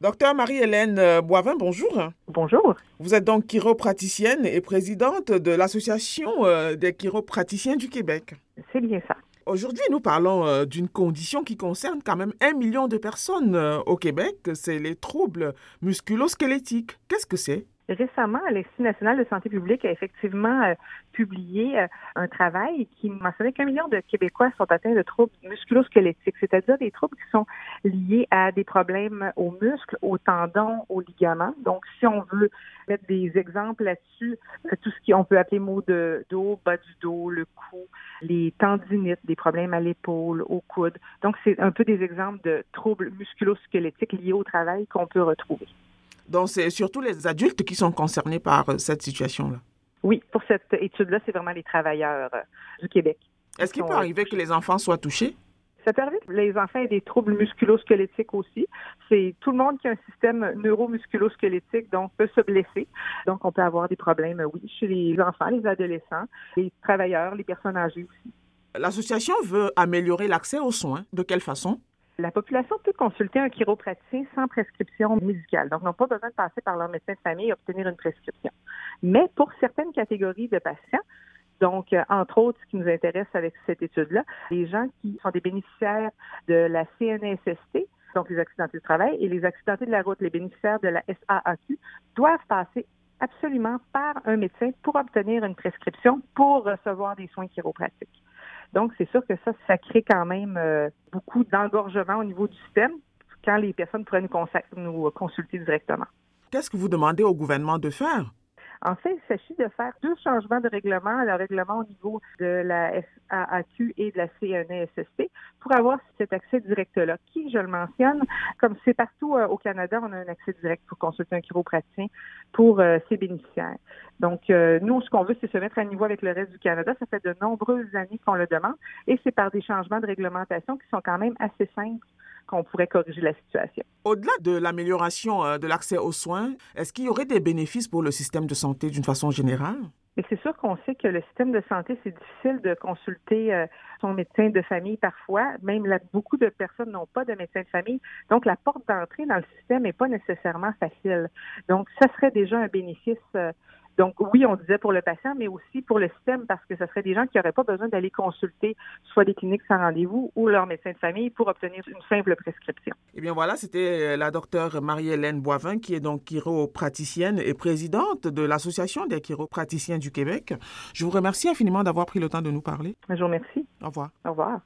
Docteur Marie-Hélène euh, Boivin, bonjour. Bonjour. Vous êtes donc chiropraticienne et présidente de l'Association euh, des chiropraticiens du Québec. C'est bien ça. Aujourd'hui, nous parlons euh, d'une condition qui concerne quand même un million de personnes au Québec, c'est les troubles musculo-squelettiques. Qu'est-ce que c'est? Récemment, l'Institut national de santé publique a effectivement euh, publié euh, un travail qui mentionnait qu'un million de Québécois sont atteints de troubles musculosquelettiques, c'est-à-dire des troubles qui sont liés à des problèmes aux muscles, aux tendons, aux ligaments. Donc, si on veut mettre des exemples là-dessus, euh, tout ce qu'on peut appeler maux de dos, bas du dos, le cou, les tendinites, des problèmes à l'épaule, au coude. Donc, c'est un peu des exemples de troubles musculosquelettiques liés au travail qu'on peut retrouver. Donc, c'est surtout les adultes qui sont concernés par euh, cette situation-là. Oui, pour cette étude-là, c'est vraiment les travailleurs euh, du Québec. Est-ce qu'il peut arriver que les enfants soient touchés? Ça peut arriver que les enfants aient des troubles musculo-squelettiques aussi. C'est tout le monde qui a un système neuromusculo-squelettique, donc peut se blesser. Donc, on peut avoir des problèmes, oui, chez les enfants, les adolescents, les travailleurs, les personnes âgées aussi. L'association veut améliorer l'accès aux soins. De quelle façon? La population peut consulter un chiropraticien sans prescription médicale. Donc, n'ont pas besoin de passer par leur médecin de famille et obtenir une prescription. Mais pour certaines catégories de patients, donc, euh, entre autres, ce qui nous intéresse avec cette étude-là, les gens qui sont des bénéficiaires de la CNSST, donc les accidentés du travail, et les accidentés de la route, les bénéficiaires de la SAAQ, doivent passer absolument par un médecin pour obtenir une prescription pour recevoir des soins chiropratiques. Donc, c'est sûr que ça, ça crée quand même euh, beaucoup d'engorgement au niveau du système quand les personnes pourraient nous, nous consulter directement. Qu'est-ce que vous demandez au gouvernement de faire? En fait, il s'agit de faire deux changements de règlement, le règlement au niveau de la SAAQ et de la CNESST, pour avoir cet accès direct-là, qui, je le mentionne, comme c'est partout euh, au Canada, on a un accès direct pour consulter un chiropraticien pour euh, ses bénéficiaires. Donc, euh, nous, ce qu'on veut, c'est se mettre à niveau avec le reste du Canada. Ça fait de nombreuses années qu'on le demande et c'est par des changements de réglementation qui sont quand même assez simples qu'on pourrait corriger la situation. Au-delà de l'amélioration de l'accès aux soins, est-ce qu'il y aurait des bénéfices pour le système de santé d'une façon générale? Mais c'est sûr qu'on sait que le système de santé, c'est difficile de consulter euh, son médecin de famille parfois. Même là, beaucoup de personnes n'ont pas de médecin de famille. Donc, la porte d'entrée dans le système n'est pas nécessairement facile. Donc, ça serait déjà un bénéfice euh, donc oui, on disait pour le patient, mais aussi pour le système, parce que ce serait des gens qui n'auraient pas besoin d'aller consulter soit des cliniques sans rendez-vous ou leur médecin de famille pour obtenir une simple prescription. Eh bien voilà, c'était euh, la docteure Marie-Hélène Boivin, qui est donc chiropraticienne et présidente de l'Association des chiropraticiens du Québec. Je vous remercie infiniment d'avoir pris le temps de nous parler. Je vous remercie. Au revoir. Au revoir.